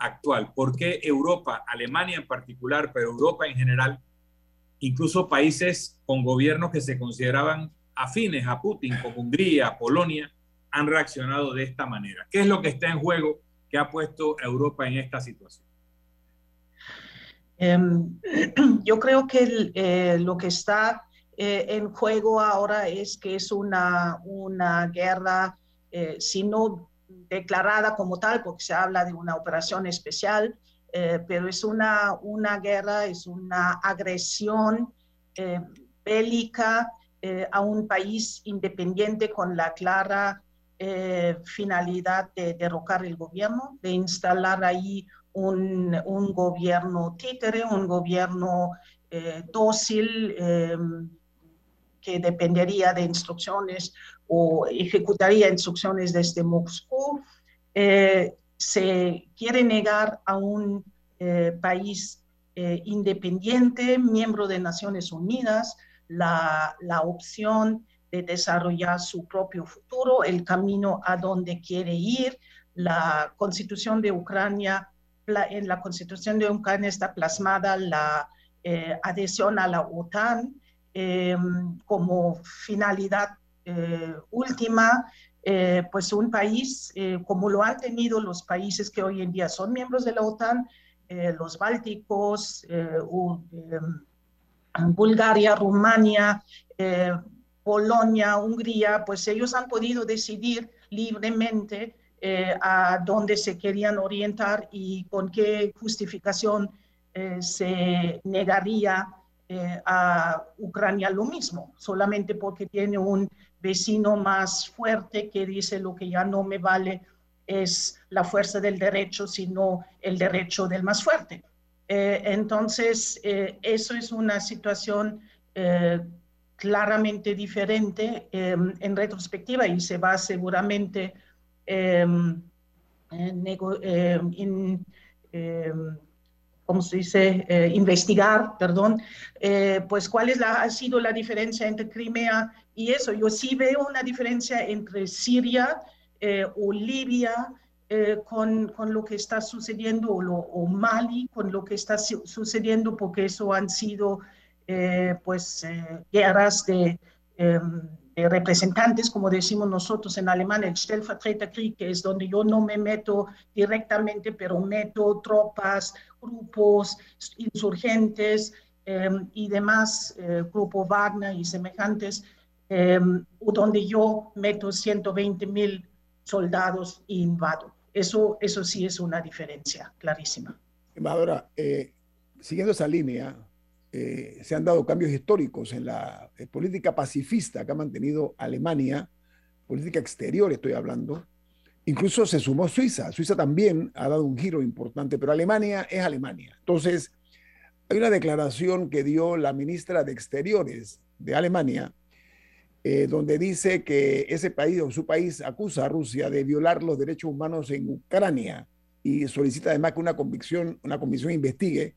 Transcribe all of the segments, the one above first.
actual? ¿Por qué Europa, Alemania en particular, pero Europa en general, incluso países con gobiernos que se consideraban afines a Putin, como Hungría, Polonia, han reaccionado de esta manera? ¿Qué es lo que está en juego que ha puesto a Europa en esta situación? Em, yo creo que eh, lo que está eh, en juego ahora es que es una, una guerra, eh, si no declarada como tal, porque se habla de una operación especial, pero es una, una guerra, es una agresión bélica a un país independiente con la clara finalidad de derrocar el gobierno, de instalar ahí un, un gobierno títere, un gobierno eh, dócil que dependería de instrucciones o ejecutaría instrucciones desde Moscú, eh, se quiere negar a un eh, país independiente, miembro de Naciones Unidas, la, la opción de desarrollar su propio futuro, el camino a donde quiere ir. La constitución de Ucrania en la constitución de Ucrania está plasmada la eh, adhesión a la OTAN em, como finalidad eh, última, eh, pues un país como lo han tenido los países que hoy en día son miembros de la OTAN, los bálticos, em, Bulgaria, Rumania, Polonia, Hungría, pues ellos han podido decidir libremente eh, a dónde se querían orientar y con qué justificación eh, se negaría eh, a Ucrania lo mismo, solamente porque tiene un vecino más fuerte que dice lo que ya no me vale es la fuerza del derecho, sino el derecho del más fuerte. entonces, eso es una situación claramente diferente en retrospectiva y se va seguramente Em, em, em, ¿cómo se dice? Eh, investigar, perdón, eh, pues cuál es la, ha sido la diferencia entre Crimea y eso. Yo sí veo una diferencia entre Siria eh, o Libia con, con, lo que está sucediendo o, lo, o, Mali con lo que está sucediendo porque eso han sido pues guerras de eh, representantes, como decimos nosotros en alemán, el Stellvertreterkrieg, que es donde yo no me meto directamente, pero meto tropas, grupos insurgentes em, y demás, eh, grupo Wagner y semejantes, em, donde yo meto 120 mil soldados e invado. Eso, eso sí es una diferencia clarísima. Embajadora, eh, siguiendo esa línea, eh, se han dado cambios históricos en la eh, política pacifista que ha mantenido Alemania, política exterior estoy hablando. Incluso se sumó Suiza. Suiza también ha dado un giro importante, pero Alemania es Alemania. Entonces, hay una declaración que dio la ministra de Exteriores de Alemania, eh, donde dice que ese país o su país acusa a Rusia de violar los derechos humanos en Ucrania y solicita además que una convicción, una comisión investigue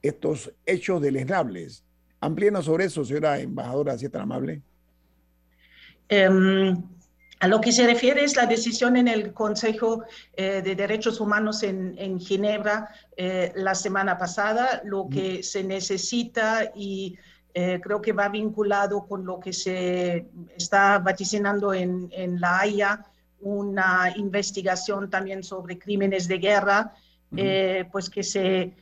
estos hechos deleznables. Amplíenos sobre eso, señora embajadora, si es tan amable. Em, a lo que se refiere es la decisión en el Consejo eh, de Derechos Humanos en, en Ginebra eh, la semana pasada, lo que se necesita y eh, creo que va vinculado con lo que se está vaticinando en, en La Haya, una investigación también sobre crímenes de guerra, pues que se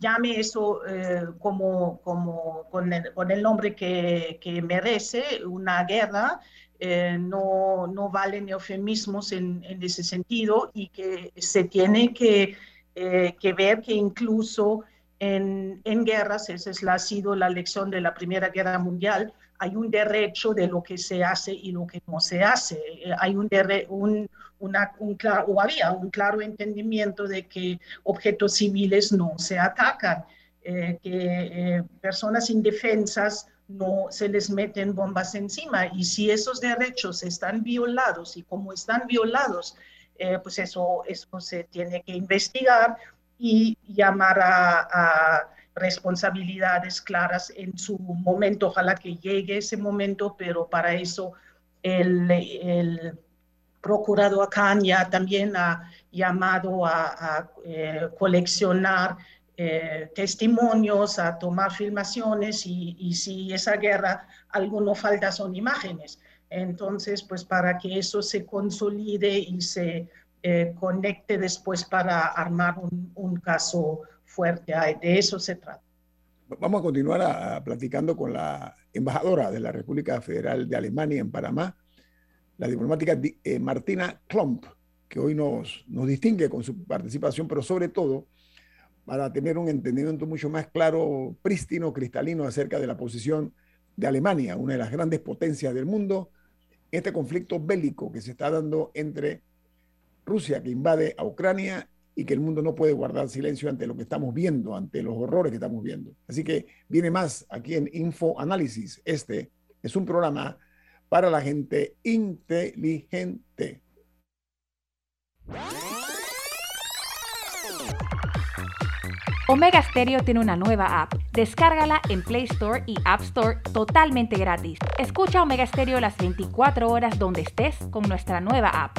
llame eso eh, como, como con, el, nombre que, que, merece, una guerra, eh, no, no valen eufemismos en, en, ese sentido y que se tiene que, eh, que ver que incluso en, en, guerras, esa es la, ha sido la lección de la Primera Guerra Mundial, hay un derecho de lo que se hace y lo que no se hace. Hay un, un, una, un claro, o había un claro entendimiento de que objetos civiles no se atacan, eh, que eh, personas indefensas no se les meten bombas encima. Y si esos derechos están violados y como están violados, eh, pues eso, eso se tiene que investigar y llamar a, responsabilidades claras en su momento. Ojalá que llegue ese momento, pero para eso el, el procurador ya también ha llamado a, eh, coleccionar eh, testimonios, a tomar filmaciones y, si esa guerra alguno falta son imágenes. Entonces, pues para que eso se consolide y se eh, conecte después para armar un, caso fuerte, de eso se trata. Vamos a continuar platicando con la embajadora de la República Federal de Alemania en Panamá, la diplomática eh, Martina Klomp, que hoy nos, nos distingue con su participación, pero sobre todo para tener un entendimiento mucho más claro, prístino, cristalino acerca de la posición de Alemania, una de las grandes potencias del mundo, este conflicto bélico que se está dando entre Rusia, que invade a Ucrania, y que el mundo no puede guardar silencio ante lo que estamos viendo, ante los horrores que estamos viendo. Así que viene más aquí en Info Análisis. Este es un programa para la gente inteligente. Omega Stereo tiene una nueva app. Descárgala en Play Store y App Store totalmente gratis. Escucha Omega Stereo las 24 horas donde estés con nuestra nueva app.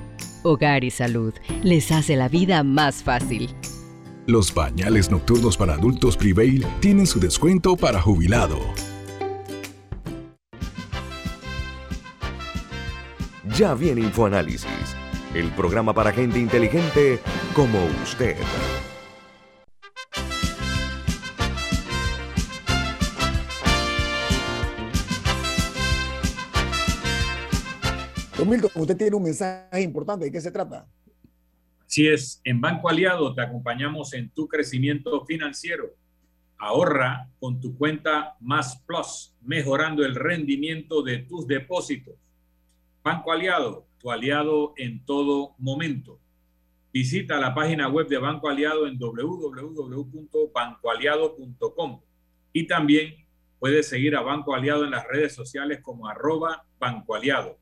Hogar y Salud les hace la vida más fácil. Los pañales nocturnos para adultos Prevail tienen su descuento para jubilado. Ya viene InfoAnálisis, el programa para gente inteligente como usted. Don usted tiene un mensaje importante. ¿De qué se trata? Si es, en Banco Aliado te acompañamos en tu crecimiento financiero. Ahorra con tu cuenta Más Plus, mejorando el rendimiento de tus depósitos. Banco Aliado, tu aliado en todo momento. Visita la página web de Banco Aliado en www.bancoaliado.com y también puedes seguir a Banco Aliado en las redes sociales como arroba Banco Aliado.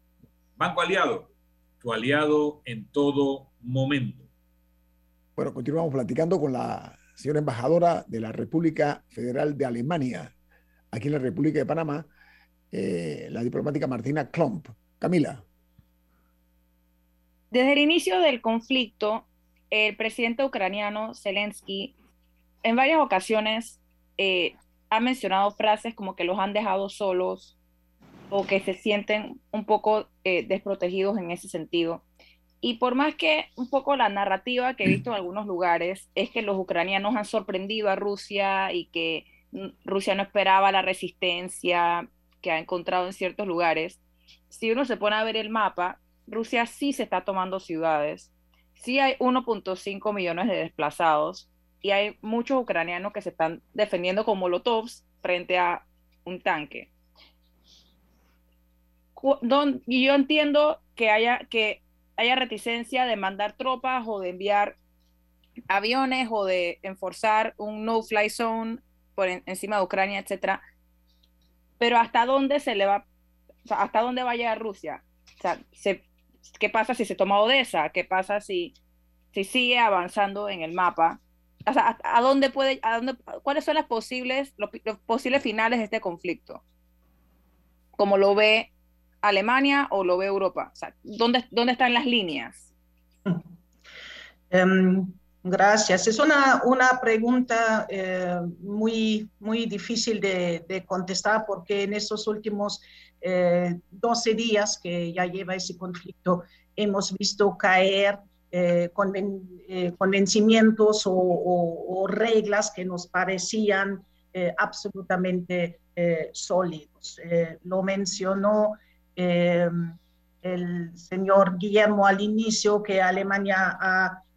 Banco Aliado, tu aliado en todo momento. Bueno, continuamos platicando con la señora embajadora de la República Federal de Alemania, aquí en la República de Panamá, eh, la diplomática Martina Klomp. Camila. Desde el inicio del conflicto, el presidente ucraniano Zelensky en varias ocasiones eh, ha mencionado frases como que los han dejado solos o que se sienten un poco eh, desprotegidos en ese sentido. Y por más que un poco la narrativa que he visto en algunos lugares es que los ucranianos han sorprendido a Rusia y que Rusia no esperaba la resistencia que ha encontrado en ciertos lugares, si uno se pone a ver el mapa, Rusia sí se está tomando ciudades, sí hay 1.5 millones de desplazados y hay muchos ucranianos que se están defendiendo como molotovs frente a un tanque. Y yo entiendo que haya, que haya reticencia de mandar tropas o de enviar aviones o de enforzar un no-fly zone por encima de Ucrania, etcétera. Pero hasta dónde se le va, hasta dónde va a llegar Rusia. O sea, ¿qué pasa si se toma Odessa? ¿Qué pasa si, si sigue avanzando en el mapa? O sea, ¿a, dónde puede, a dónde, cuáles son las posibles, los, posibles finales de este conflicto? Como lo ve Alemania o lo ve Europa? O sea, ¿dónde, ¿dónde están las líneas? Em, gracias. Es una, una pregunta eh, muy, muy difícil de, de, contestar porque en estos últimos 12 eh, días que ya lleva ese conflicto hemos visto caer eh, convencimientos o, o, reglas que nos parecían absolutamente sólidos. lo mencionó Em, el señor Guillermo al inicio que Alemania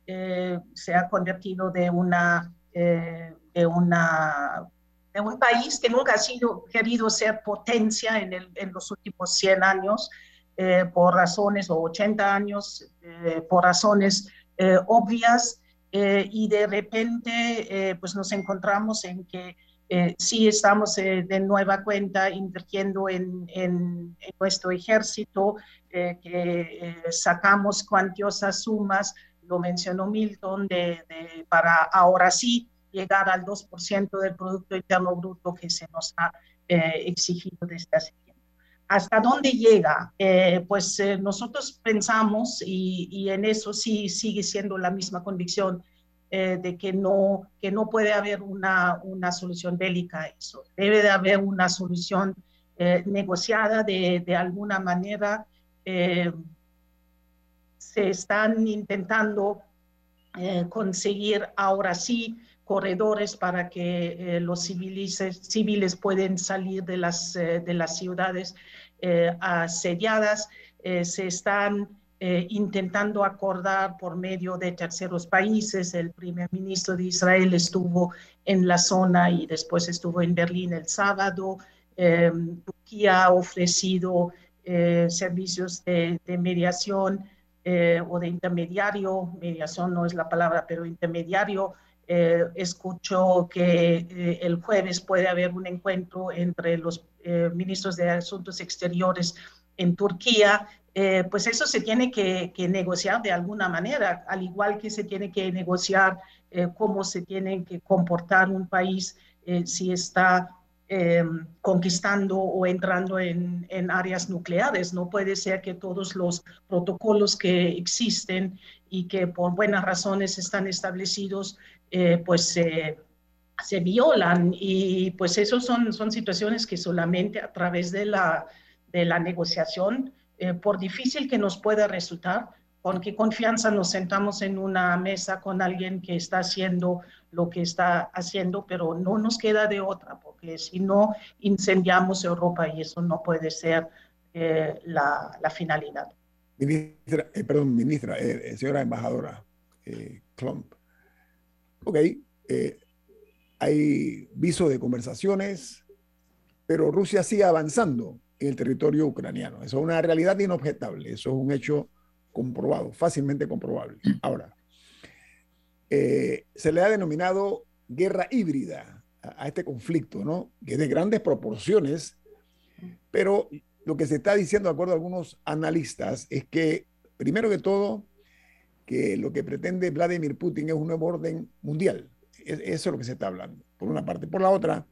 eh, se ha convertido de una, eh, de una de un país que nunca ha sido querido ser potencia en, el, en los últimos 100 años, eh, por razones, o 80 años, eh, por razones eh, obvias, y de repente pues nos encontramos en que sí estamos de nueva cuenta invirtiendo en, en, en nuestro ejército, que sacamos cuantiosas sumas, lo mencionó Milton, de, de, para ahora sí llegar al 2% del Producto Interno Bruto que se nos ha eh, exigido desde hace tiempo. ¿Hasta dónde llega? Eh, pues eh, nosotros pensamos, y, y, en eso sí sigue siendo la misma convicción, de que no, que no puede haber una, una solución bélica a eso. Debe de haber una solución negociada de, de, alguna manera. se están intentando conseguir ahora sí corredores para que eh, los civiles, civiles salir de las, eh, de las ciudades eh, asediadas. se están intentando acordar por medio de terceros países. El primer ministro de Israel estuvo en la zona y después estuvo en Berlín el sábado. Turquía ha ofrecido servicios de, de mediación o de intermediario, mediación no es la palabra, pero intermediario eh, escucho que eh, el jueves puede haber un encuentro entre los eh, ministros de Asuntos Exteriores en Turquía, eh, pues eso se tiene que, que, negociar de alguna manera, al igual que se tiene que negociar cómo se tiene que comportar un país si está conquistando o entrando en, en, áreas nucleares. No puede ser que todos los protocolos que existen y que por buenas razones están establecidos eh, pues se violan y pues eso son, son situaciones que solamente a través de la, de la negociación, eh, por difícil que nos pueda resultar, con qué confianza nos sentamos en una mesa con alguien que está haciendo lo que está haciendo, pero no nos queda de otra, porque si no incendiamos Europa y eso no puede ser eh, la, finalidad. Ministra, perdón, ministra, señora embajadora Klump, Ok, eh, hay viso de conversaciones, pero Rusia sigue avanzando en el territorio ucraniano. Eso es una realidad inobjetable, eso es un hecho comprobado, fácilmente comprobable. Ahora, eh, se le ha denominado guerra híbrida a, este conflicto, ¿no? Que es de grandes proporciones, pero lo que se está diciendo, de acuerdo a algunos analistas, es que, primero que todo, que lo que pretende Vladimir Putin es un nuevo orden mundial. Eso es lo que se está hablando, por una parte. Por la otra,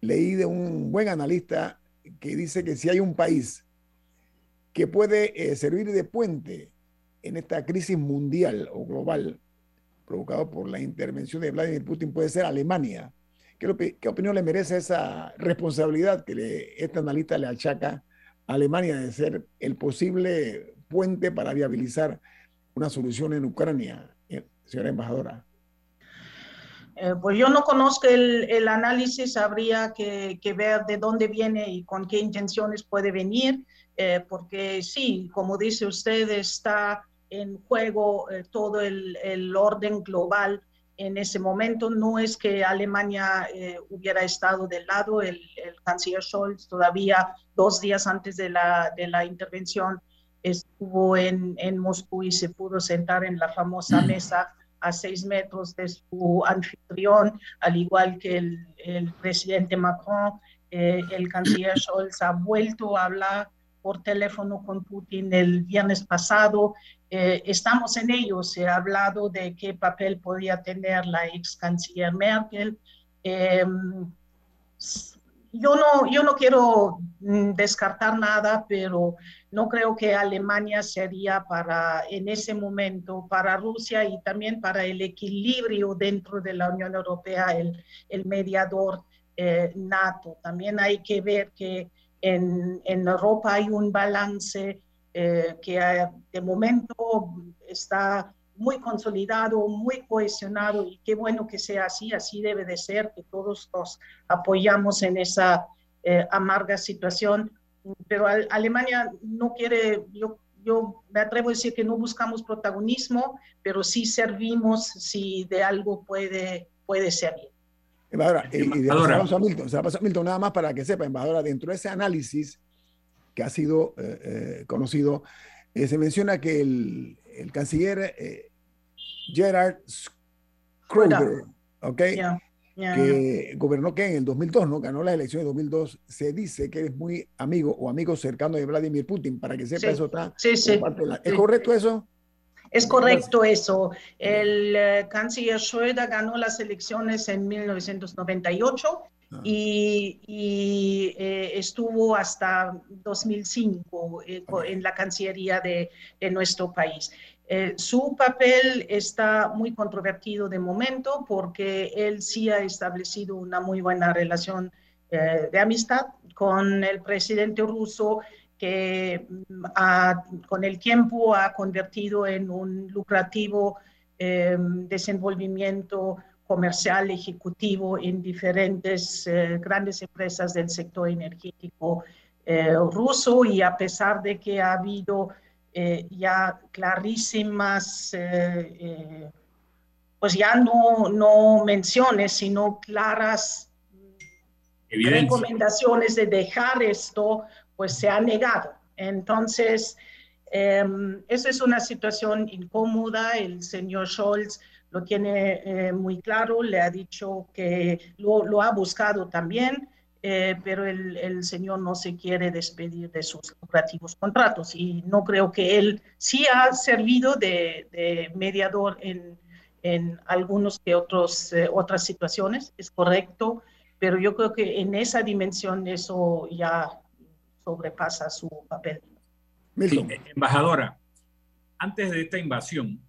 leí de un buen analista que dice que si hay un país que puede eh, servir de puente en esta crisis mundial o global provocado por la intervención de Vladimir Putin puede ser Alemania. ¿Qué, opinión le merece esa responsabilidad que le, este analista le achaca a Alemania de ser el posible puente para viabilizar una solución en Ucrania, eh, señora embajadora? Eh, pues yo no conozco el, el análisis, habría que, que, ver de dónde viene y con qué intenciones puede venir, eh, porque sí, como dice usted, está en juego eh, todo el, el, orden global en ese momento. No es que Alemania eh, hubiera estado del lado, el, el, canciller Scholz todavía dos días antes de la, de la intervención estuvo en, en, Moscú y se pudo sentar en la famosa mesa a seis metros de su anfitrión, al igual que el, el presidente Macron. Eh, el canciller Scholz ha vuelto a hablar por teléfono con Putin el viernes pasado. Eh, estamos en ello. Se ha hablado de qué papel podía tener la ex canciller Merkel. Eh, yo no, yo no quiero mm, descartar nada, pero no creo que Alemania sería para, en ese momento, para Rusia y también para el equilibrio dentro de la Unión Europea, el, el mediador eh, NATO. También hay que ver que en, en Europa hay un balance eh, que de momento está muy consolidado, muy cohesionado y qué bueno que sea así, así debe de ser, que todos nos apoyamos en esa eh, amarga situación. Pero Alemania no quiere, yo, yo me atrevo a decir que no buscamos protagonismo, pero sí servimos si de algo puede, puede servir. Embajadora, y, y se la paso a Milton, se la paso a Milton nada más para que sepa, embajadora, dentro de ese análisis que ha sido eh, eh, conocido, eh, se menciona que el, el canciller Gerard Schroeder, ¿ok? Que gobernó que en el 2002, ¿no? Ganó las elecciones de 2002. Se dice que es muy amigo o amigo cercano de Vladimir Putin, para que sepa eso está. Sí, sí. ¿Es correcto eso? Es correcto eso. El uh, canciller Schröder ganó las elecciones en 1998 ah. y, y eh, estuvo hasta 2005 eh, en la Cancillería de, de nuestro país. Eh, su papel está muy controvertido de momento porque él sí ha establecido una muy buena relación eh, de amistad con el presidente ruso que mm, con el tiempo ha convertido en un lucrativo em, desenvolvimiento comercial ejecutivo en diferentes eh, grandes empresas del sector energético ruso. Y a pesar de que ha habido eh, ya clarísimas, eh, eh, pues ya no, no menciones, sino claras recomendaciones de dejar esto, pues se ha negado. Entonces, em, esa es una situación incómoda. El señor Scholz lo tiene muy claro, le ha dicho que lo, lo ha buscado también. Eh, pero el, señor no se quiere despedir de sus lucrativos contratos y no creo que él sí ha servido de, mediador en, en algunos que otros, eh, otras situaciones, es correcto, pero yo creo que en esa dimensión eso ya sobrepasa su papel. Eh, embajadora, antes de esta invasión,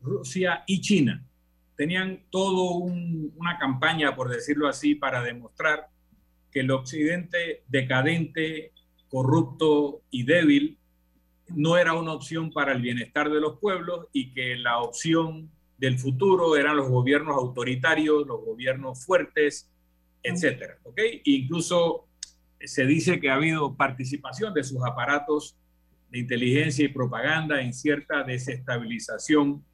Rusia y China tenían todo una campaña, por decirlo así, para demostrar que el occidente decadente, corrupto y débil no era una opción para el bienestar de los pueblos y que la opción del futuro eran los gobiernos autoritarios, los gobiernos fuertes, etcétera. ¿okay? incluso se dice que ha habido participación de sus aparatos de inteligencia y propaganda en cierta desestabilización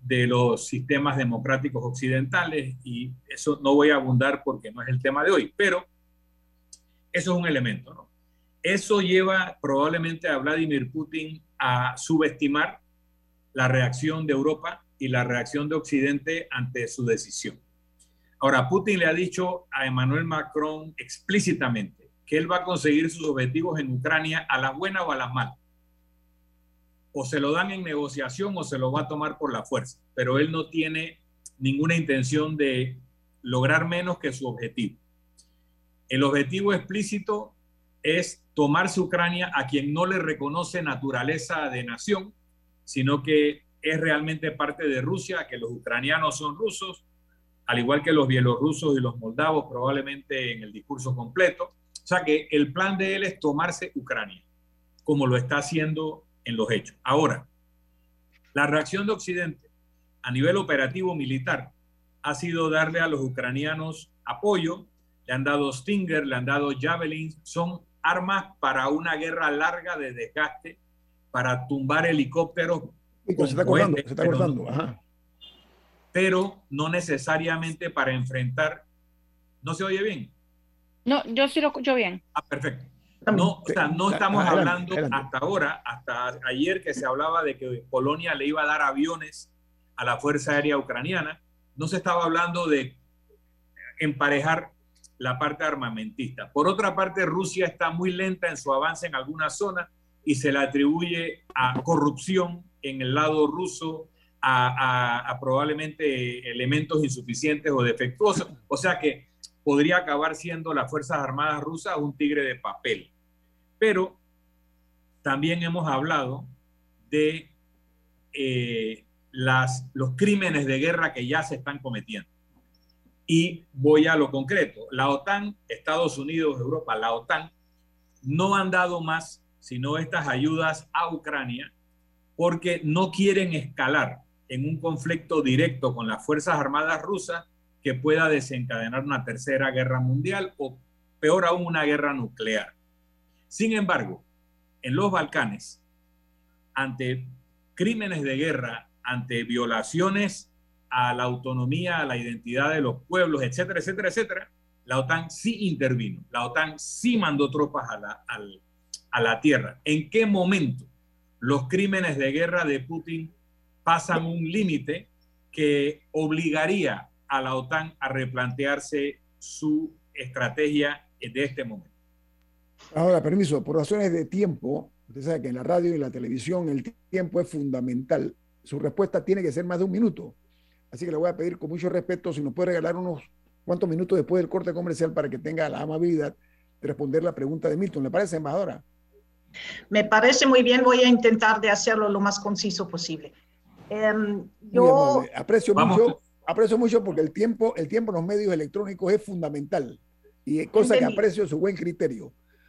de los sistemas democráticos occidentales y eso no voy a abundar porque no es el tema de hoy, pero eso es un elemento. Eso lleva probablemente a Vladimir Putin a subestimar la reacción de Europa y la reacción de Occidente ante su decisión. Ahora, Putin le ha dicho a Emmanuel Macron explícitamente que él va a conseguir sus objetivos en Ucrania a la buena o a la mala o se lo dan en negociación o se lo va a tomar por la fuerza, pero él no tiene ninguna intención de lograr menos que su objetivo. El objetivo explícito es tomarse Ucrania a quien no le reconoce naturaleza de nación, sino que es realmente parte de Rusia, que los ucranianos son rusos, al igual que los bielorrusos y los moldavos, probablemente en el discurso completo. O sea que el plan de él es tomarse Ucrania, como lo está haciendo en los hechos. Ahora, la reacción de Occidente a nivel operativo militar ha sido darle a los ucranianos apoyo, le han dado Stinger, le han dado Javelins, son armas para una guerra larga de desgaste, para tumbar helicópteros. se está cortando, se está cortando. Pero no necesariamente para enfrentar. ¿No se oye bien? No, yo sí lo escucho bien. Ah, perfecto. No, no estamos hablando hasta ahora, hasta ayer que se hablaba de que Polonia le iba a dar aviones a la Fuerza Aérea Ucraniana, no se estaba hablando de emparejar la parte armamentista. Por otra parte, Rusia está muy lenta en su avance en algunas zonas y se le atribuye a corrupción en el lado ruso, a probablemente elementos insuficientes o defectuosos. O sea que podría acabar siendo las Fuerzas Armadas rusas un tigre de papel. Pero también hemos hablado de eh, los crímenes de guerra que ya se están cometiendo. Y voy a lo concreto. La OTAN, Estados Unidos, Europa, la OTAN, no han dado más sino estas ayudas a Ucrania porque no quieren escalar en un conflicto directo con las Fuerzas Armadas rusas que pueda desencadenar una tercera guerra mundial o peor aún una guerra nuclear. Sin embargo, en los Balcanes, ante crímenes de guerra, ante violaciones a la autonomía, a la identidad de los pueblos, etcétera, etcétera, etcétera, la OTAN sí intervino, la OTAN sí mandó tropas a la, a la tierra. ¿En qué momento los crímenes de guerra de Putin pasan un límite que obligaría a la OTAN a replantearse su estrategia de este momento? Ahora, permiso, por razones de tiempo, usted sabe que en la radio y en la televisión el tiempo es fundamental. Su respuesta tiene que ser más de un minuto. Así que le voy a pedir con mucho respeto si nos puede regalar unos cuantos minutos después del corte comercial para que tenga la amabilidad de responder la pregunta de Milton. ¿Le parece, embajadora? Me parece muy bien. Voy a intentar de hacerlo lo más conciso posible. Em, yo aprecio mucho, aprecio mucho porque el tiempo, el tiempo en los medios electrónicos es fundamental y cosa que aprecio su buen criterio.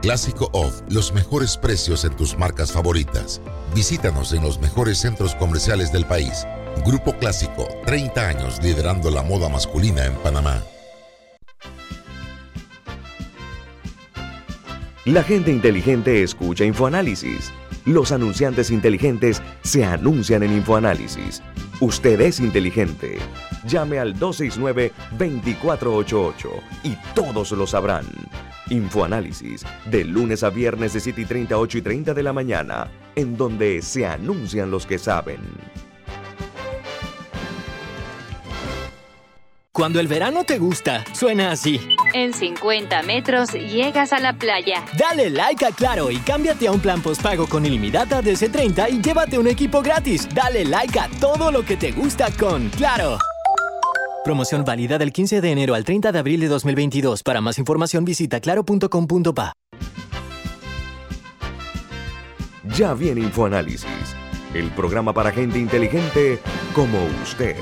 Clásico Off, los mejores precios en tus marcas favoritas. Visítanos en los mejores centros comerciales del país. Grupo Clásico, 30 años liderando la moda masculina en Panamá. La gente inteligente escucha InfoAnálisis. Los anunciantes inteligentes se anuncian en InfoAnálisis. Usted es inteligente. Llame al 269-2488 y todos lo sabrán. Infoanálisis, de lunes a viernes de 7 y 30, 8 y 30 de la mañana, en donde se anuncian los que saben. Cuando el verano te gusta, suena así. En 50 metros llegas a la playa. Dale like a Claro y cámbiate a un plan postpago con ilimitada DC30 y llévate un equipo gratis. Dale like a todo lo que te gusta con Claro. Promoción válida del 15 de enero al 30 de abril de 2022. Para más información visita claro.com.pa. Ya viene InfoAnálisis, el programa para gente inteligente como usted.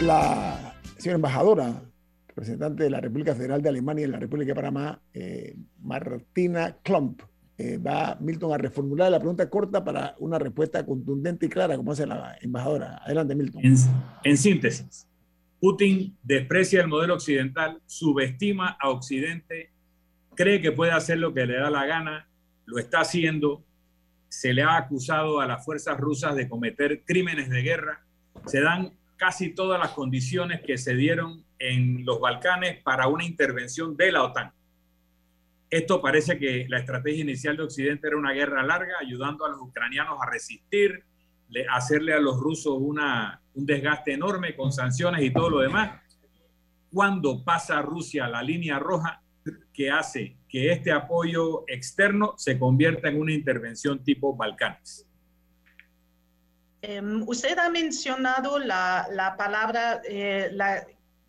la señora embajadora, representante de la República Federal de Alemania en la República de Panamá, eh, Martina Klump, eh, va Milton a reformular la pregunta corta para una respuesta contundente y clara, como hace la embajadora. Adelante, Milton. En, síntesis, Putin desprecia el modelo occidental, subestima a Occidente, cree que puede hacer lo que le da la gana, lo está haciendo, se le ha acusado a las fuerzas rusas de cometer crímenes de guerra, se dan casi todas las condiciones que se dieron en los Balcanes para una intervención de la OTAN. Esto parece que la estrategia inicial de Occidente era una guerra larga, ayudando a los ucranianos a resistir, hacerle a los rusos una, un desgaste enorme con sanciones y todo lo demás. Cuando pasa Rusia la línea roja que hace que este apoyo externo se convierta en una intervención tipo Balcanes. Em, usted ha mencionado la, palabra eh, la,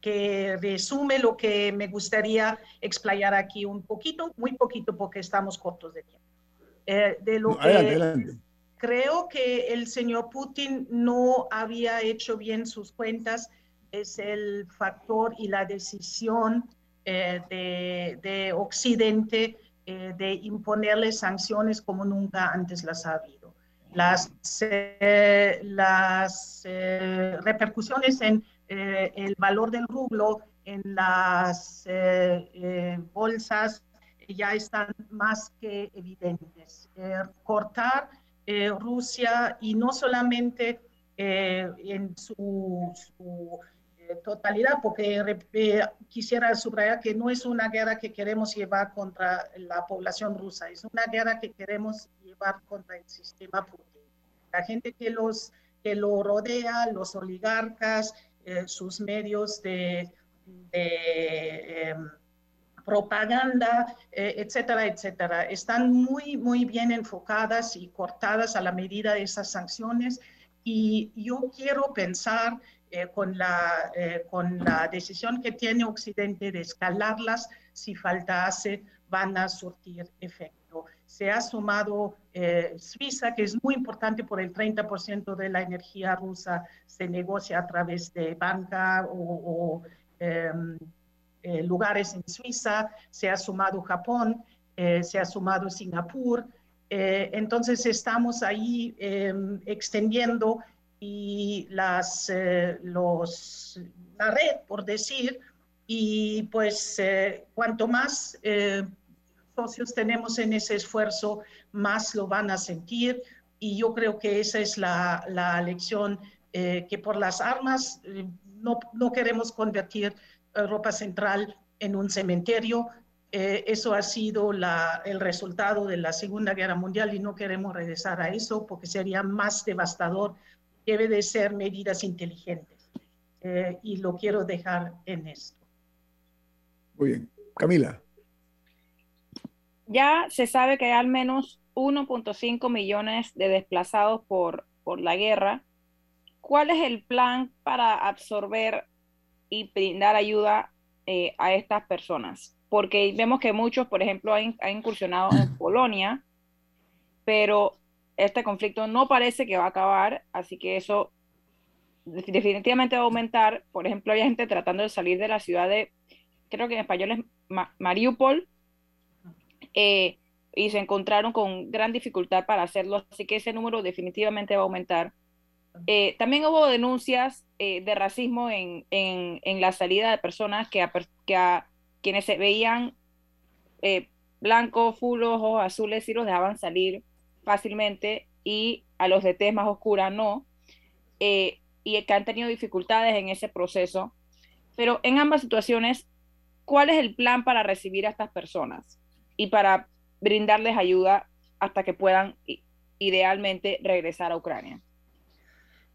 que resume lo que me gustaría explayar aquí un poquito, muy poquito porque estamos cortos de tiempo. Eh, de lo que creo que el señor Putin no había hecho bien sus cuentas es el factor y la decisión eh, de, de, Occidente de imponerle sanciones como nunca antes las ha habido las, eh, las eh, repercusiones en eh, el valor del rublo, en las bolsas, ya están más que evidentes. cortar Rusia y no solamente en su, su totalidad, porque quisiera subrayar que no es una guerra que queremos llevar contra la población rusa, es una guerra que queremos llevar contra el sistema Putin. La gente que los que lo rodea, los oligarcas, sus medios de, em, propaganda, etcétera, etcétera. Están muy, muy bien enfocadas y cortadas a la medida de esas sanciones. Y yo quiero pensar eh, con, la, eh, con la decisión que tiene Occidente de escalarlas, si faltase, van a surtir efecto. Se ha sumado eh, Suiza, que es muy importante por el 30% de la energía rusa se negocia a través de banca o, em, lugares en Suiza, se ha sumado Japón, se ha sumado Singapur. entonces estamos ahí em, extendiendo y las, eh, los, la red, por decir, y pues eh, cuanto más eh, socios tenemos en ese esfuerzo, más lo van a sentir y yo creo que esa es la, la lección que por las armas no, no, queremos convertir Europa Central en un cementerio. eso ha sido la, el resultado de la Segunda Guerra Mundial y no queremos regresar a eso porque sería más devastador debe de ser medidas inteligentes. Eh, y lo quiero dejar en esto. Muy bien. Camila. Ya se sabe que hay al menos 1.5 millones de desplazados por, por la guerra. ¿Cuál es el plan para absorber y brindar ayuda eh, a estas personas? Porque vemos que muchos, por ejemplo, han, han incursionado en Polonia, pero este conflicto no parece que va a acabar, así que eso definitivamente va a aumentar. Por ejemplo, hay gente tratando de salir de la ciudad de, creo que en español es Mariupol, eh, y se encontraron con gran dificultad para hacerlo, así que ese número definitivamente va a aumentar. Eh, también hubo denuncias eh, de racismo en, en, la salida de personas que a, que a quienes se veían blancos, full ojos azules, y los dejaban salir fácilmente y a los de tez más oscura no, eh, y que han tenido dificultades en ese proceso. Pero en ambas situaciones, ¿cuál es el plan para recibir a estas personas y para brindarles ayuda hasta que puedan idealmente regresar a Ucrania?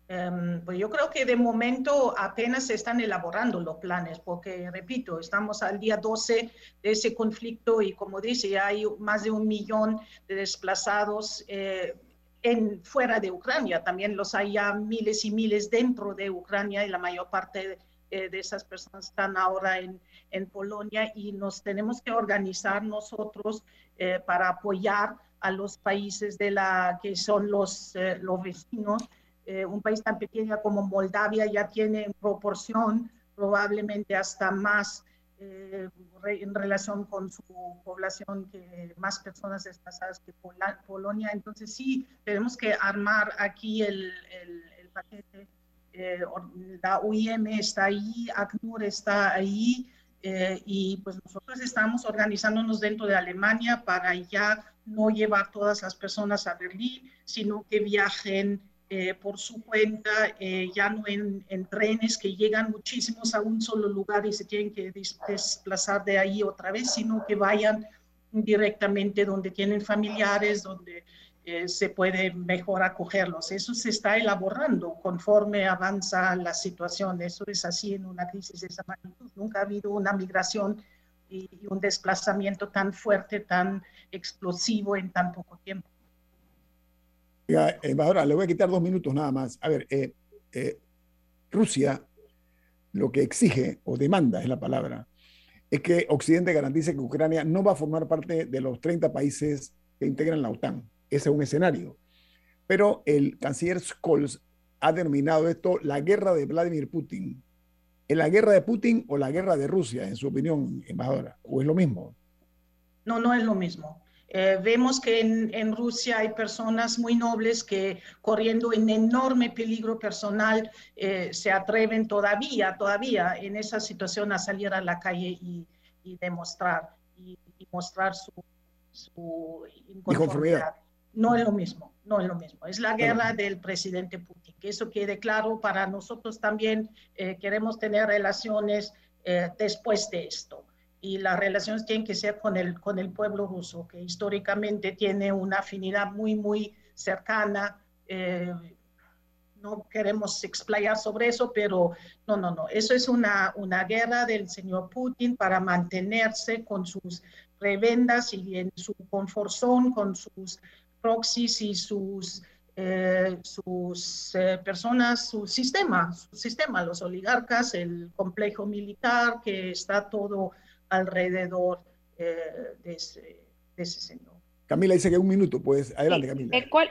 Em, pues yo creo que de momento apenas se están elaborando los planes, porque, repito, estamos al día 12 de ese conflicto y como dice, hay más de un millón de desplazados eh, en, fuera de Ucrania. También los hay ya miles y miles dentro de Ucrania y la mayor parte eh, de esas personas están ahora en, en, Polonia y nos tenemos que organizar nosotros eh, para apoyar a los países de la, que son los, los vecinos eh, un país tan pequeño como Moldavia ya tiene en proporción probablemente hasta más eh, en relación con su población que más personas desplazadas que Polonia. Entonces sí, tenemos que armar aquí el, el, paquete. Eh, la UIM está ahí, ACNUR está ahí. y pues nosotros estamos organizándonos dentro de Alemania para ya no llevar todas las personas a Berlín, sino que viajen eh, por su cuenta, eh, ya no en, trenes que llegan muchísimos a un solo lugar y se tienen que desplazar de ahí otra vez, sino que vayan directamente donde tienen familiares, donde eh, se puede mejor acogerlos. Eso se está elaborando conforme avanza la situación. Eso es así en una crisis de esa magnitud. Nunca ha habido una migración y un desplazamiento tan fuerte, tan explosivo en tan poco tiempo. Embajadora, le voy a quitar dos minutos nada más. A ver, eh, eh, Rusia lo que exige o demanda es la palabra, es que Occidente garantice que Ucrania no va a formar parte de los 30 países que integran la OTAN. Ese es un escenario. Pero el canciller Scholz ha denominado esto la guerra de Vladimir Putin. ¿Es la guerra de Putin o la guerra de Rusia, en su opinión, embajadora? ¿O es lo mismo? No, no es lo mismo. Eh, vemos que en, Rusia hay personas muy nobles que corriendo en enorme peligro personal eh, se atreven todavía, todavía en esa situación a salir a la calle y, demostrar y, mostrar su, su inconformidad. No es lo mismo, no es lo mismo. Es la guerra del presidente Putin. Que eso quede claro para nosotros también. Eh, queremos tener relaciones después de esto y las relaciones tienen que ser con el, con el pueblo ruso, que históricamente tiene una afinidad muy, muy cercana. Eh, no queremos explayar sobre eso, pero no, no, no. Eso es una, una guerra del señor Putin para mantenerse con sus revendas y en su conforzón, con sus proxies y sus, eh, sus eh, personas, su sistema, su sistema, los oligarcas, el complejo militar que está todo alrededor eh, de, ese, de, ese, señor. Camila dice que un minuto, pues adelante, Camila. ¿Cuál,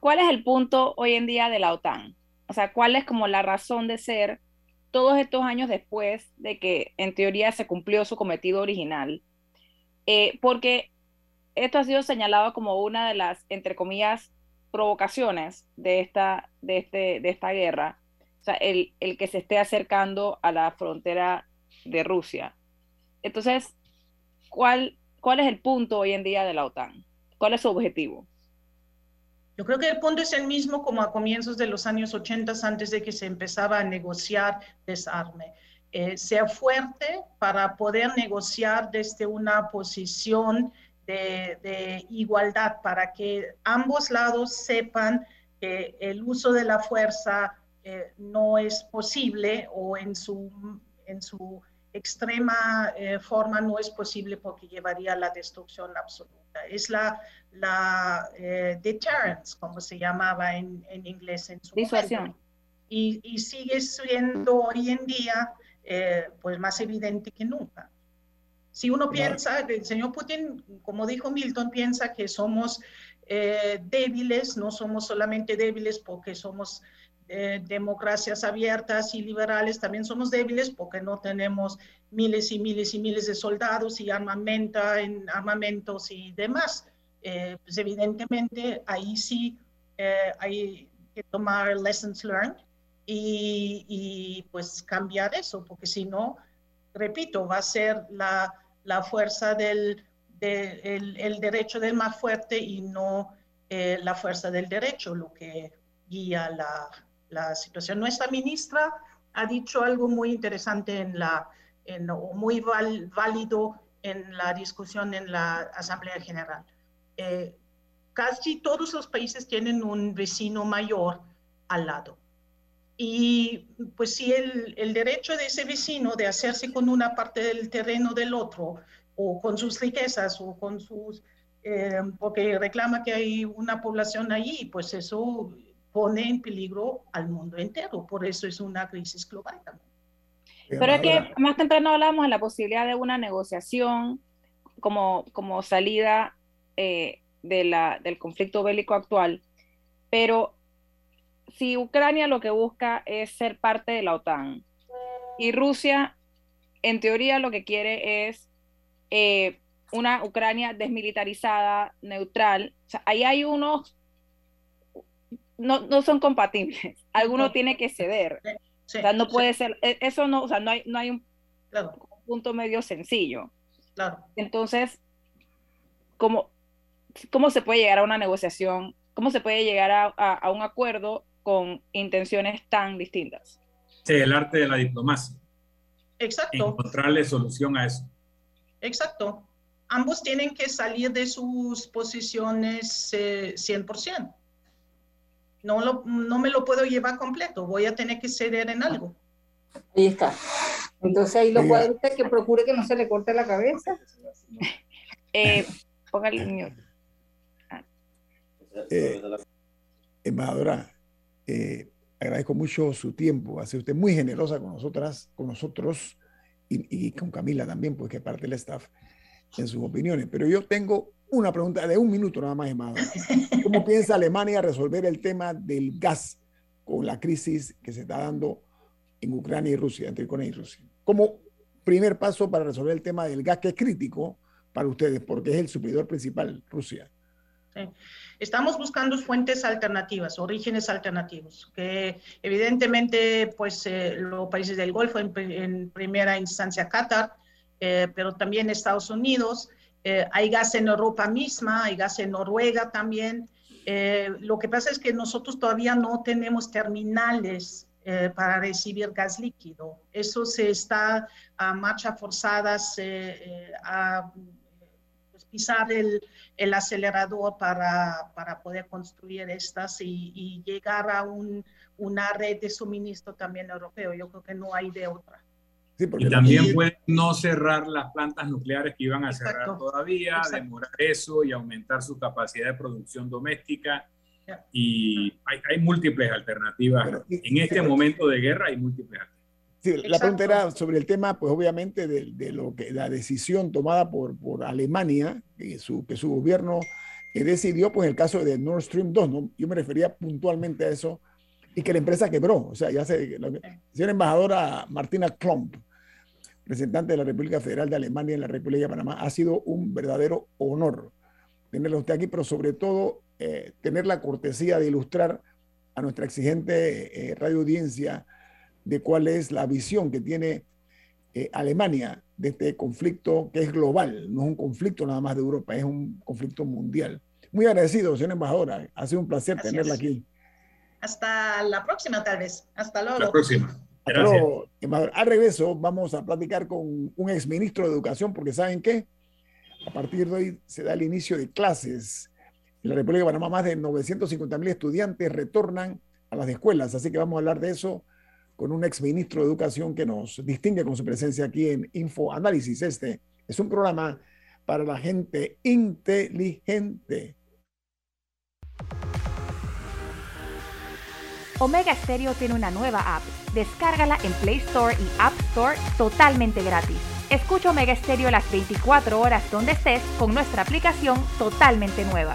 ¿Cuál es el punto hoy en día de la OTAN? O sea, ¿cuál es como la razón de ser todos estos años después de que en teoría se cumplió su cometido original? Eh, porque esto ha sido señalado como una de las, entre comillas, provocaciones de esta, de este, de esta guerra, o sea, el, el que se esté acercando a la frontera de Rusia. Entonces, ¿cuál, ¿cuál es el punto hoy en día de la OTAN? ¿Cuál es su objetivo? Yo creo que el punto es el mismo como a comienzos de los años 80, antes de que se empezaba a negociar desarme. Eh, sea fuerte para poder negociar desde una posición de, igualdad, para que ambos lados sepan que el uso de la fuerza eh, no es posible o en su, en su extrema eh, forma no es posible porque llevaría a la destrucción absoluta. Es la, la deterrence, como se llamaba en, en inglés en su Disuasión. Y, y, sigue siendo hoy en día eh, pues más evidente que nunca. Si uno piensa, el señor Putin, como dijo Milton, piensa que somos eh, débiles, no somos solamente débiles porque somos eh, democracias abiertas y liberales, también somos débiles porque no tenemos miles y miles y miles de soldados y armamento, en armamentos y demás. pues evidentemente ahí sí hay que tomar lessons learned y, pues cambiar eso, porque si no, repito, va a ser la, la fuerza del el, derecho del más fuerte y no eh, la fuerza del derecho lo que guía la, la, situación. Nuestra ministra ha dicho algo muy interesante en la, en, muy válido en la discusión en la Asamblea General. Eh, casi todos los países tienen un vecino mayor al lado. Y pues si el, el, derecho de ese vecino de hacerse con una parte del terreno del otro, o con sus riquezas, o con sus, eh, porque reclama que hay una población allí, pues eso pone en peligro al mundo entero. Por eso es una crisis global también. Pero es que más temprano hablamos de la posibilidad de una negociación como, como salida eh, de la, del conflicto bélico actual, pero si Ucrania lo que busca es ser parte de la OTAN y Rusia, en teoría, lo que quiere es eh, una Ucrania desmilitarizada, neutral, ahí hay unos, no, no son compatibles, alguno tiene que ceder. o sea, no puede ser, e, eso no, o sea, no hay, no hay un, punto medio sencillo. Entonces, ¿cómo, ¿cómo se puede llegar a una negociación? ¿Cómo se puede llegar a, a un acuerdo con intenciones tan distintas. Sí, el arte de la diplomacia. Exacto. Encontrarle solución a eso. Exacto. Ambos tienen que salir de sus posiciones 100%. Eh, no, lo, no me lo puedo llevar completo, voy a tener que ceder en algo. Ahí está. Entonces ahí lo puede usted que procure que no se le corte la cabeza. eh, póngale el eh, embajadora, eh, agradezco mucho su tiempo, ha sido usted muy generosa con nosotras, con nosotros y, con Camila también, porque es parte del staff en sus opiniones. Pero yo tengo una pregunta de un minuto nada más, Emma. ¿Cómo piensa Alemania resolver el tema del gas con la crisis que se está dando en Ucrania y Rusia, entre Ucrania y Rusia? Como primer paso para resolver el tema del gas, que es crítico para ustedes, porque es el suplidor principal, Rusia. Estamos buscando fuentes alternativas, orígenes alternativos, que evidentemente, pues eh, los países del Golfo, en, primera instancia Qatar, eh, pero también Estados Unidos, eh, hay gas en Europa misma, hay gas en Noruega también. lo que pasa es que nosotros todavía no tenemos terminales para recibir gas líquido. Eso se está a marcha forzadas a pisar el, el acelerador para, para, poder construir estas y, y llegar a un, una red de suministro también europeo. Yo creo que no hay de otra. Sí, y también pueden no cerrar las plantas nucleares que iban a cerrar todavía, demorar eso y aumentar su capacidad de producción doméstica. Y hay, hay múltiples alternativas. en este momento de guerra hay múltiples alternativas. Sí, la pregunta era sobre el tema, pues obviamente, de, de, lo que la decisión tomada por, por Alemania, que su, que su gobierno eh, decidió, pues el caso de Nord Stream 2, ¿no? yo me refería puntualmente a eso, y que la empresa quebró. O sea, ya se. La señora embajadora Martina Klomp, representante de la República Federal de Alemania en la República de Panamá, ha sido un verdadero honor tenerla usted aquí, pero sobre todo eh, tener la cortesía de ilustrar a nuestra exigente eh, radio audiencia de cuál es la visión que tiene eh, Alemania de este conflicto que es global, no es un conflicto nada más de Europa, es un conflicto mundial. Muy agradecido, señora embajadora. Ha sido un placer tenerla aquí. Hasta la próxima, tal vez. Hasta luego. La próxima. Pero, al regreso vamos a platicar con un exministro de Educación, porque ¿saben qué? A partir de hoy se da el inicio de clases. En la República de Panamá más de 950 mil estudiantes retornan a las escuelas, así que vamos a hablar de eso con un exministro de Educación que nos distingue con su presencia aquí en Info Análisis. Este es un programa para la gente inteligente. Omega Stereo tiene una nueva app. Descárgala en Play Store y App Store totalmente gratis. Escucha Omega Stereo las 24 horas donde estés con nuestra aplicación totalmente nueva.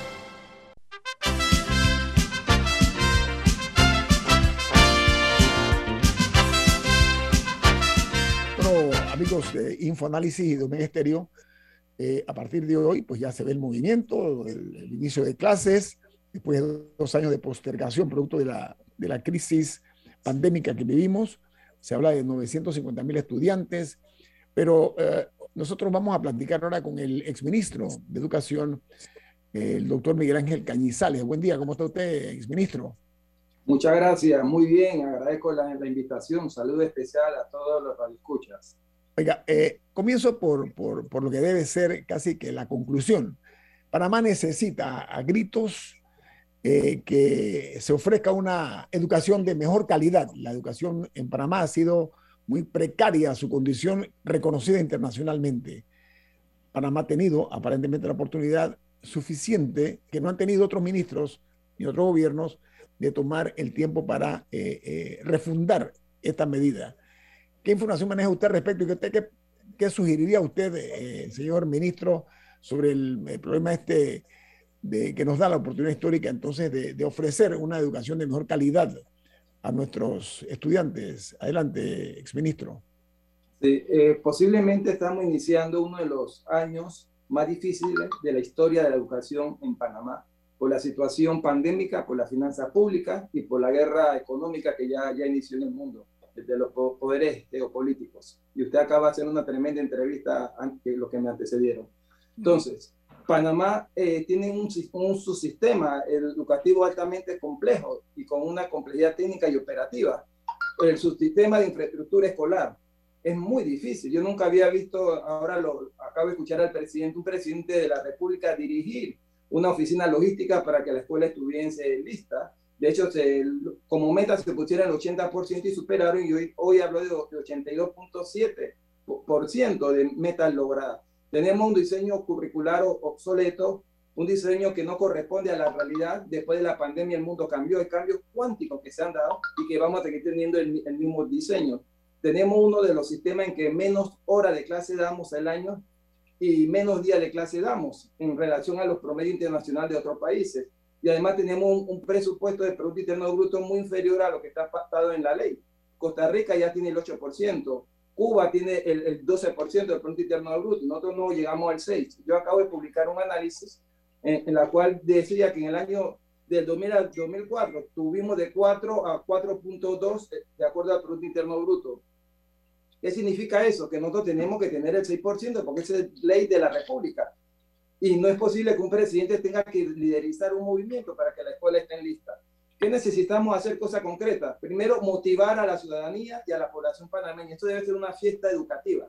Infoanálisis y Omega Estéreo, eh, a partir de hoy, pues ya se ve el movimiento, el, inicio de clases, después de dos años de postergación producto de la, de la crisis pandémica que vivimos. Se habla de 950 mil estudiantes, pero eh, nosotros vamos a platicar ahora con el exministro de Educación, el doctor Miguel Ángel Cañizales. Buen día, ¿cómo está usted, exministro? Muchas gracias, muy bien, agradezco la, la invitación. Saludo especial a todos los radioescuchas. Oiga, eh, comienzo por, por, por, lo que debe ser casi que la conclusión. Panamá necesita a gritos eh, que se ofrezca una educación de mejor calidad. La educación en Panamá ha sido muy precaria, su condición reconocida internacionalmente. Panamá ha tenido aparentemente la oportunidad suficiente que no han tenido otros ministros ni otros gobiernos de tomar el tiempo para eh, refundar esta medida. ¿Qué información maneja usted respecto y qué, qué sugeriría usted, eh, señor ministro, sobre el, problema este de, que nos da la oportunidad histórica entonces de, ofrecer una educación de mejor calidad a nuestros estudiantes? Adelante, exministro. Sí, eh, posiblemente estamos iniciando uno de los años más difíciles de la historia de la educación en Panamá, por la situación pandémica, por la finanza pública y por la guerra económica que ya, ya inició en el mundo de los poderes geopolíticos. Y usted acaba de hacer una tremenda entrevista ante lo que me antecedieron. Entonces, Panamá eh, tiene un, un subsistema educativo altamente complejo y con una complejidad técnica y operativa. El subsistema de infraestructura escolar es muy difícil. Yo nunca había visto, ahora lo acabo de escuchar al presidente, un presidente de la República dirigir una oficina logística para que la escuela estuviese lista de hecho, como meta se pusieron el 80% y superaron, y hoy, hoy hablo de, 82.7% de metas logradas. Tenemos un diseño curricular obsoleto, un diseño que no corresponde a la realidad. Después de la pandemia el mundo cambió, hay cambios cuánticos que se han dado y que vamos a seguir teniendo el, el mismo diseño. Tenemos uno de los sistemas en que menos horas de clase damos al año y menos días de clase damos en relación a los promedios internacionales de otros países y además tenemos un, presupuesto de Producto Interno Bruto muy inferior a lo que está pactado en la ley. Costa Rica ya tiene el 8%, Cuba tiene el, el 12% del Producto Interno Bruto, nosotros no llegamos al 6%. Yo acabo de publicar un análisis en, en la cual decía que en el año del 2000 al 2004 tuvimos de 4 a 4.2 de acuerdo al Producto Interno Bruto. ¿Qué significa eso? Que nosotros tenemos que tener el 6% porque es ley de la República. Y no es posible que un presidente tenga que liderizar un movimiento para que la escuela esté en lista. ¿Qué necesitamos hacer cosas concretas? Primero, motivar a la ciudadanía y a la población panameña. Esto debe ser una fiesta educativa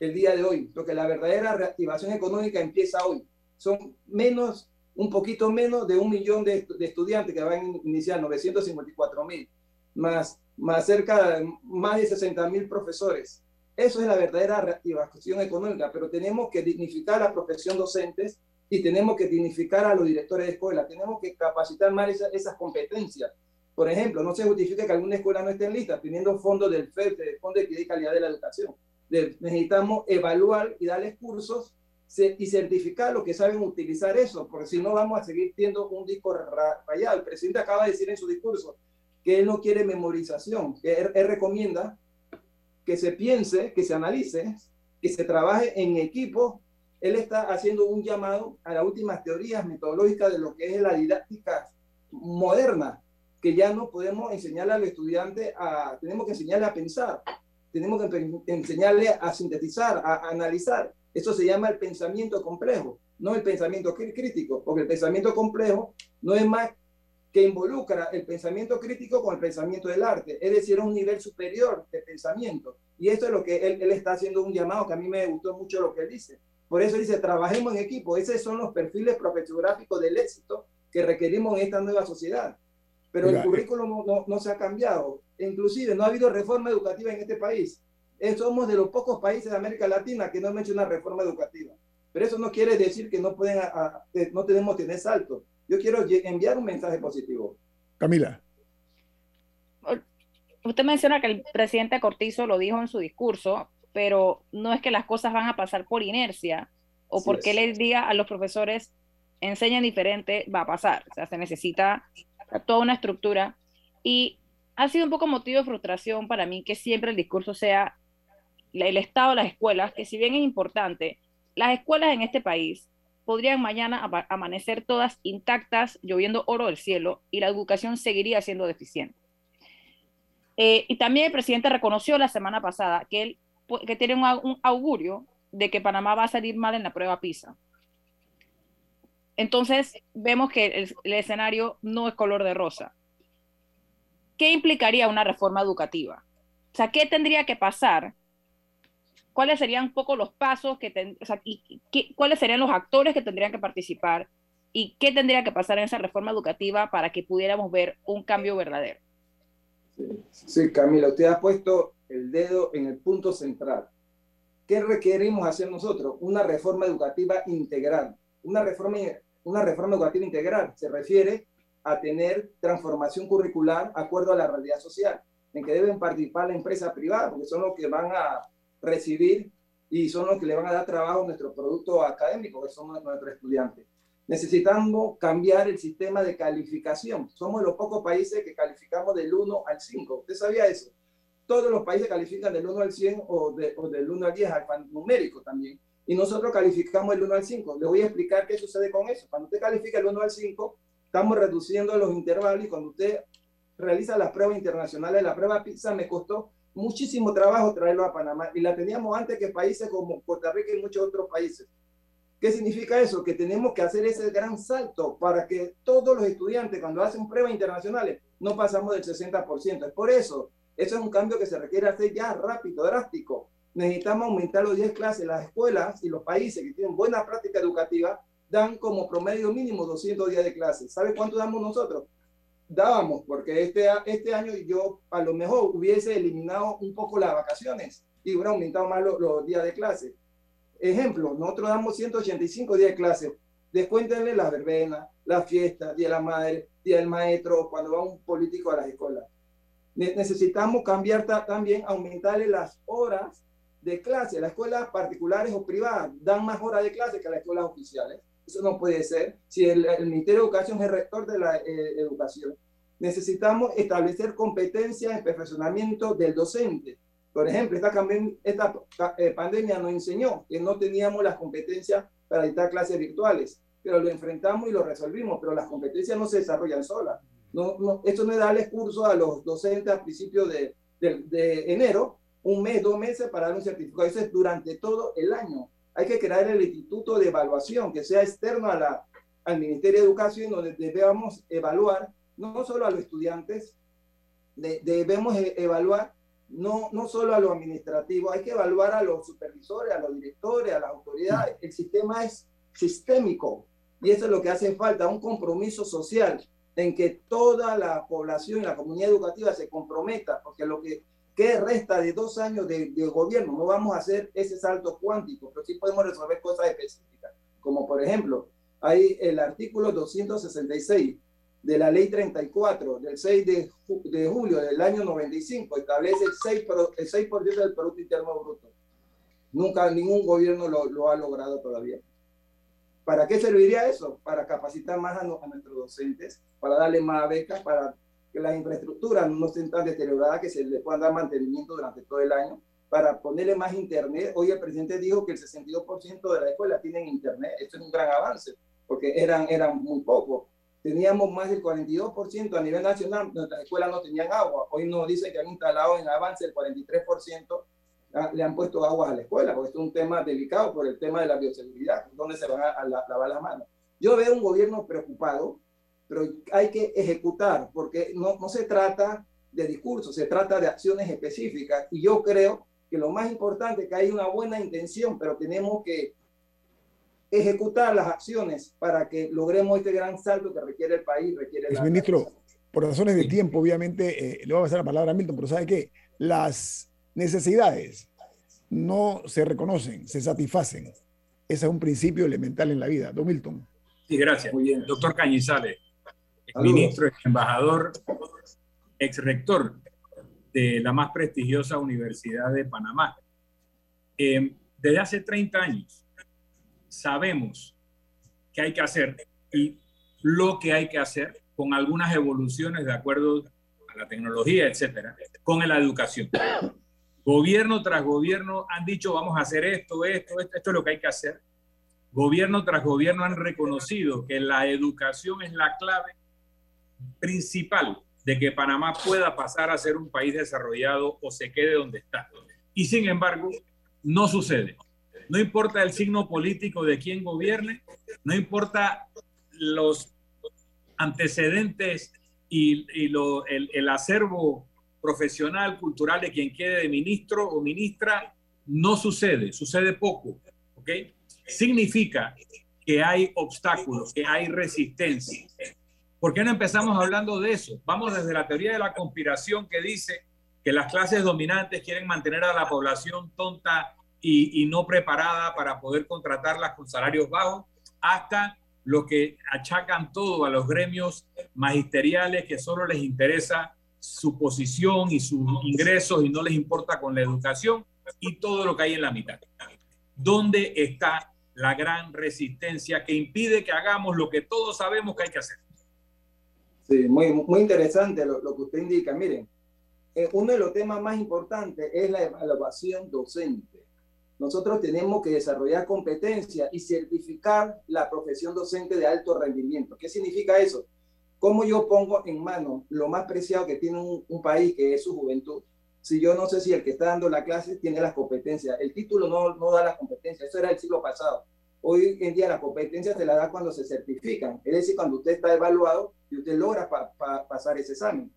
el día de hoy, porque la verdadera reactivación económica empieza hoy. Son menos, un poquito menos de un millón de, de estudiantes que van a iniciar, 954 mil, más, más cerca más de 60 mil profesores. Eso es la verdadera reactivación económica, pero tenemos que dignificar a la profesión docentes y tenemos que dignificar a los directores de escuela, tenemos que capacitar más esas competencias. Por ejemplo, no se justifica que alguna escuela no esté en lista, teniendo fondos del FED, del Fondo de Calidad de la Educación. necesitamos evaluar y darles cursos y certificar los que saben utilizar eso, porque si no vamos a seguir teniendo un disco rayado. El presidente acaba de decir en su discurso que él no quiere memorización, que él, él recomienda que se piense, que se analice, que se trabaje en equipo él está haciendo un llamado a las últimas teorías metodológicas de lo que es la didáctica moderna, que ya no podemos enseñarle al estudiante a, tenemos que enseñarle a pensar, tenemos que enseñarle a sintetizar, a, analizar. Eso se llama el pensamiento complejo, no el pensamiento crítico, porque el pensamiento complejo no es más que involucra el pensamiento crítico con el pensamiento del arte, es decir, un nivel superior de pensamiento. Y esto es lo que él, él está haciendo un llamado que a mí me gustó mucho lo que él dice por eso dice, trabajemos en equipo. Esos son los perfiles profesiográficos del éxito que requerimos en esta nueva sociedad. Pero el currículum no, no, se ha cambiado. Inclusive no ha habido reforma educativa en este país. Somos de los pocos países de América Latina que no han hecho una reforma educativa. Pero eso no quiere decir que no, pueden, no tenemos que tener salto. Yo quiero enviar un mensaje positivo. Camila. Usted menciona que el presidente Cortizo lo dijo en su discurso, pero no es que las cosas van a pasar por inercia o porque les diga a los profesores enseñan diferente, va a pasar. O sea, se necesita toda una estructura y ha sido un poco motivo de frustración para mí que siempre el discurso sea el estado de las escuelas, que si bien es importante, las escuelas en este país podrían mañana amanecer todas intactas, lloviendo oro del cielo, y la educación seguiría siendo deficiente. Eh, y también el presidente reconoció la semana pasada que él que tiene un, augurio de que Panamá va a salir mal en la prueba PISA. Entonces, vemos que el, el, escenario no es color de rosa. ¿Qué implicaría una reforma educativa? O sea, ¿qué tendría que pasar? ¿Cuáles serían un poco los pasos que, o sea, y, qué, cuáles serían los actores que tendrían que participar? ¿Y qué tendría que pasar en esa reforma educativa para que pudiéramos ver un cambio verdadero? Sí, Camila, usted ha puesto el dedo en el punto central. ¿Qué requerimos hacer nosotros? Una reforma educativa integral. Una reforma, una reforma educativa integral se refiere a tener transformación curricular acuerdo a la realidad social, en que deben participar la empresa privada, porque son los que van a recibir y son los que le van a dar trabajo a nuestro producto académico, que son nuestros estudiantes. Necesitamos cambiar el sistema de calificación. Somos los pocos países que calificamos del 1 al 5. ¿Usted sabía eso? Todos los países califican del 1 al 100 o, de, o del 1 al 10, numérico también. Y nosotros calificamos del 1 al 5. Le voy a explicar qué sucede con eso. Cuando usted califica el 1 al 5, estamos reduciendo los intervalos y cuando usted realiza las pruebas internacionales, la prueba PISA me costó muchísimo trabajo traerlo a Panamá y la teníamos antes que países como Costa Rica y muchos otros países. ¿Qué significa eso? Que tenemos que hacer ese gran salto para que todos los estudiantes cuando hacen pruebas internacionales no pasamos del 60%. Es por eso, eso es un cambio que se requiere hacer ya rápido, drástico. Necesitamos aumentar los 10 clases. Las escuelas y los países que tienen buena práctica educativa dan como promedio mínimo 200 días de clases. ¿Sabe cuánto damos nosotros? Dábamos, porque este, este año yo a lo mejor hubiese eliminado un poco las vacaciones y hubiera aumentado más los, días de clase Ejemplo, nosotros damos 185 días de clase. Descuéntenle las verbenas, las fiestas, Día de la Madre, Día del Maestro, cuando va un político a las escuelas. Necesitamos cambiar también, aumentarle las horas de clase. Las escuelas particulares o privadas dan más horas de clase que las escuelas oficiales. Eso no puede ser. Si el, Ministerio de Educación es el rector de la eh, educación, necesitamos establecer competencias en perfeccionamiento del docente Por ejemplo, esta, esta eh, pandemia nos enseñó que no teníamos las competencias para dictar clases virtuales, pero lo enfrentamos y lo resolvimos, pero las competencias no se desarrollan solas. No, no, esto no es darles curso a los docentes a principios de, de, de enero, un mes, dos meses para dar un certificado. Eso es durante todo el año. Hay que crear el instituto de evaluación que sea externo a la, al Ministerio de Educación, donde debemos evaluar no solo a los estudiantes, debemos e, evaluar no, no solo a lo administrativo, hay que evaluar a los supervisores, a los directores, a las autoridades. El sistema es sistémico y eso es lo que hace falta, un compromiso social en que toda la población y la comunidad educativa se comprometa, porque lo que, que resta de dos años de, de, gobierno, no vamos a hacer ese salto cuántico, pero sí podemos resolver cosas específicas, como por ejemplo, hay el artículo 266 de la ley 34 del 6 de, de julio del año 95 establece el 6, el 6 del Producto Interno Bruto. Nunca ningún gobierno lo, lo, ha logrado todavía. ¿Para qué serviría eso? Para capacitar más a, no, a nuestros docentes, para darle más becas, para que las infraestructuras no estén tan deterioradas que se les puedan dar mantenimiento durante todo el año, para ponerle más internet. Hoy el presidente dijo que el 62% de la escuela tienen internet. Esto es un gran avance, porque eran, eran muy pocos teníamos más del 42% a nivel nacional, nuestras escuelas no tenían agua. Hoy nos dicen que han instalado en avance el 43%, ah, le han puesto agua a la escuela, porque esto es un tema delicado por el tema de la bioseguridad, donde se van a, lavar las manos. Yo veo un gobierno preocupado, pero hay que ejecutar, porque no, no se trata de discursos, se trata de acciones específicas. Y yo creo que lo más importante es que hay una buena intención, pero tenemos que ejecutar las acciones para que logremos este gran salto que requiere el país, requiere el ministro, por razones de tiempo, obviamente, eh, le voy a pasar la palabra a Milton, pero ¿sabe qué? Las necesidades no se reconocen, se satisfacen. Ese es un principio elemental en la vida. Don Milton. Sí, gracias. Muy bien. Doctor Cañizales, ministro, ex embajador, ex rector de la más prestigiosa Universidad de Panamá. Eh, desde hace 30 años, sabemos qué hay que hacer y lo que hay que hacer con algunas evoluciones de acuerdo a la tecnología, etcétera, con la educación. Gobierno tras gobierno han dicho vamos a hacer esto, esto, esto, esto es lo que hay que hacer. Gobierno tras gobierno han reconocido que la educación es la clave principal de que Panamá pueda pasar a ser un país desarrollado o se quede donde está. Y sin embargo, no sucede no importa el signo político de quien gobierne, no importa los antecedentes y, el, acervo profesional, cultural de quien quede de ministro o ministra, no sucede, sucede poco, ¿ok? Significa que hay obstáculos, que hay resistencia. ¿Por qué no empezamos hablando de eso? Vamos desde la teoría de la conspiración que dice que las clases dominantes quieren mantener a la población tonta y, no preparada para poder contratarlas con salarios bajos, hasta lo que achacan todo a los gremios magisteriales que solo les interesa su posición y sus ingresos y no les importa con la educación y todo lo que hay en la mitad. ¿Dónde está la gran resistencia que impide que hagamos lo que todos sabemos que hay que hacer? Sí, muy, muy interesante lo, lo que usted indica. Miren, eh, uno de los temas más importantes es la evaluación docente nosotros tenemos que desarrollar competencias y certificar la profesión docente de alto rendimiento. ¿Qué significa eso? ¿Cómo yo pongo en mano lo más preciado que tiene un, país, que es su juventud? Si yo no sé si el que está dando la clase tiene las competencias. El título no, no da las competencias, eso era el siglo pasado. Hoy en día las competencias se las da cuando se certifican, es decir, cuando usted está evaluado y usted logra pasar ese examen.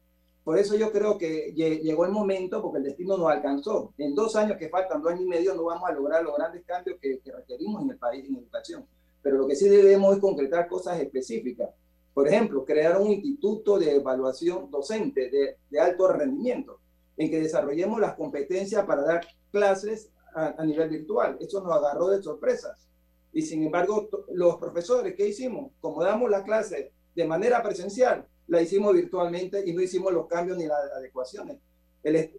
Por eso yo creo que llegó el momento, porque el destino nos alcanzó. En dos años que faltan, dos años y medio, no vamos a lograr los grandes cambios que, requerimos en el país en educación. Pero lo que sí debemos es concretar cosas específicas. Por ejemplo, crear un instituto de evaluación docente de, de alto rendimiento, en que desarrollemos las competencias para dar clases a, a nivel virtual. Eso nos agarró de sorpresas. Y sin embargo, los profesores, ¿qué hicimos? Como damos la clase de manera presencial, la hicimos virtualmente y no hicimos los cambios ni las adecuaciones. El,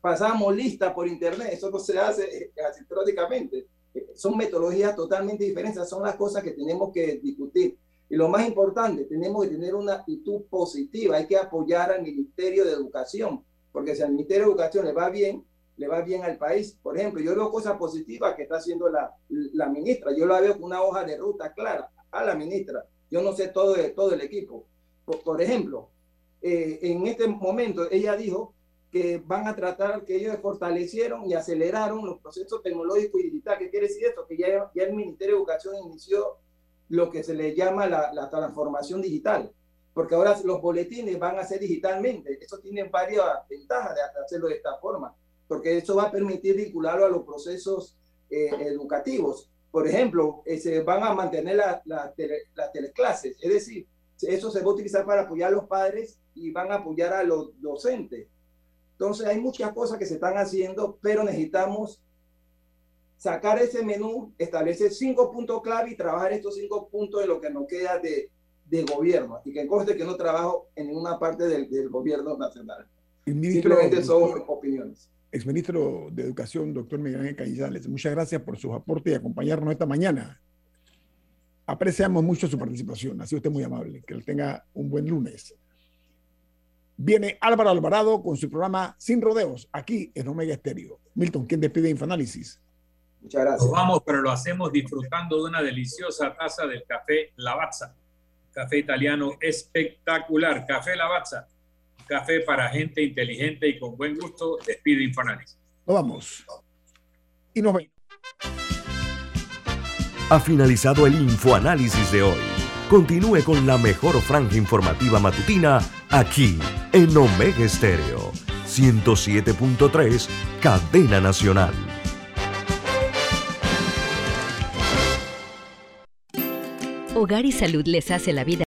pasamos lista por internet, eso no se hace eh, asincrónicamente. Son metodologías totalmente diferentes, son las cosas que tenemos que discutir. Y lo más importante, tenemos que tener una actitud positiva, hay que apoyar al Ministerio de Educación, porque si al Ministerio de Educación le va bien, le va bien al país. Por ejemplo, yo veo cosas positivas que está haciendo la, la ministra. Yo la veo con una hoja de ruta clara a la ministra. Yo no sé todo, todo el equipo. Por, ejemplo, eh, en este momento ella dijo que van a tratar, que ellos fortalecieron y aceleraron los procesos tecnológicos y digitales. ¿Qué quiere decir esto? Que ya, ya el Ministerio de Educación inició lo que se le llama la, la transformación digital porque ahora los boletines van a ser digitalmente. Eso tiene varias ventajas de hacerlo de esta forma, porque eso va a permitir vincularlo a los procesos eh, educativos. Por ejemplo, eh, se van a mantener las la teleclases, es decir, eso se va a utilizar para apoyar a los padres y van a apoyar a los docentes. Entonces hay muchas cosas que se están haciendo, pero necesitamos sacar ese menú, establecer cinco puntos clave y trabajar estos cinco puntos en lo que nos queda de, de gobierno y que conste que no trabajo en ninguna parte del, del gobierno nacional. Simplemente son opiniones. Exministro de Educación, doctor Miguel Ángel Cañizales, muchas gracias por sus aportes y acompañarnos esta mañana. Apreciamos mucho su participación, ha sido usted muy amable. Que él tenga un buen lunes. Viene Álvaro Alvarado con su programa Sin Rodeos, aquí en Omega Estéreo. Milton, ¿quién despide Infoanálisis? Muchas gracias. Nos vamos, pero lo hacemos disfrutando de una deliciosa taza del café Lavazza café italiano espectacular. Café Lavazza, café para gente inteligente y con buen gusto. Despide Infoanálisis. Nos vamos. Y nos vemos. Ha finalizado el Infoanálisis de hoy. Continúe con la mejor franja informativa matutina aquí en Omega Estéreo 107.3, Cadena Nacional. Hogar y Salud les hace la vida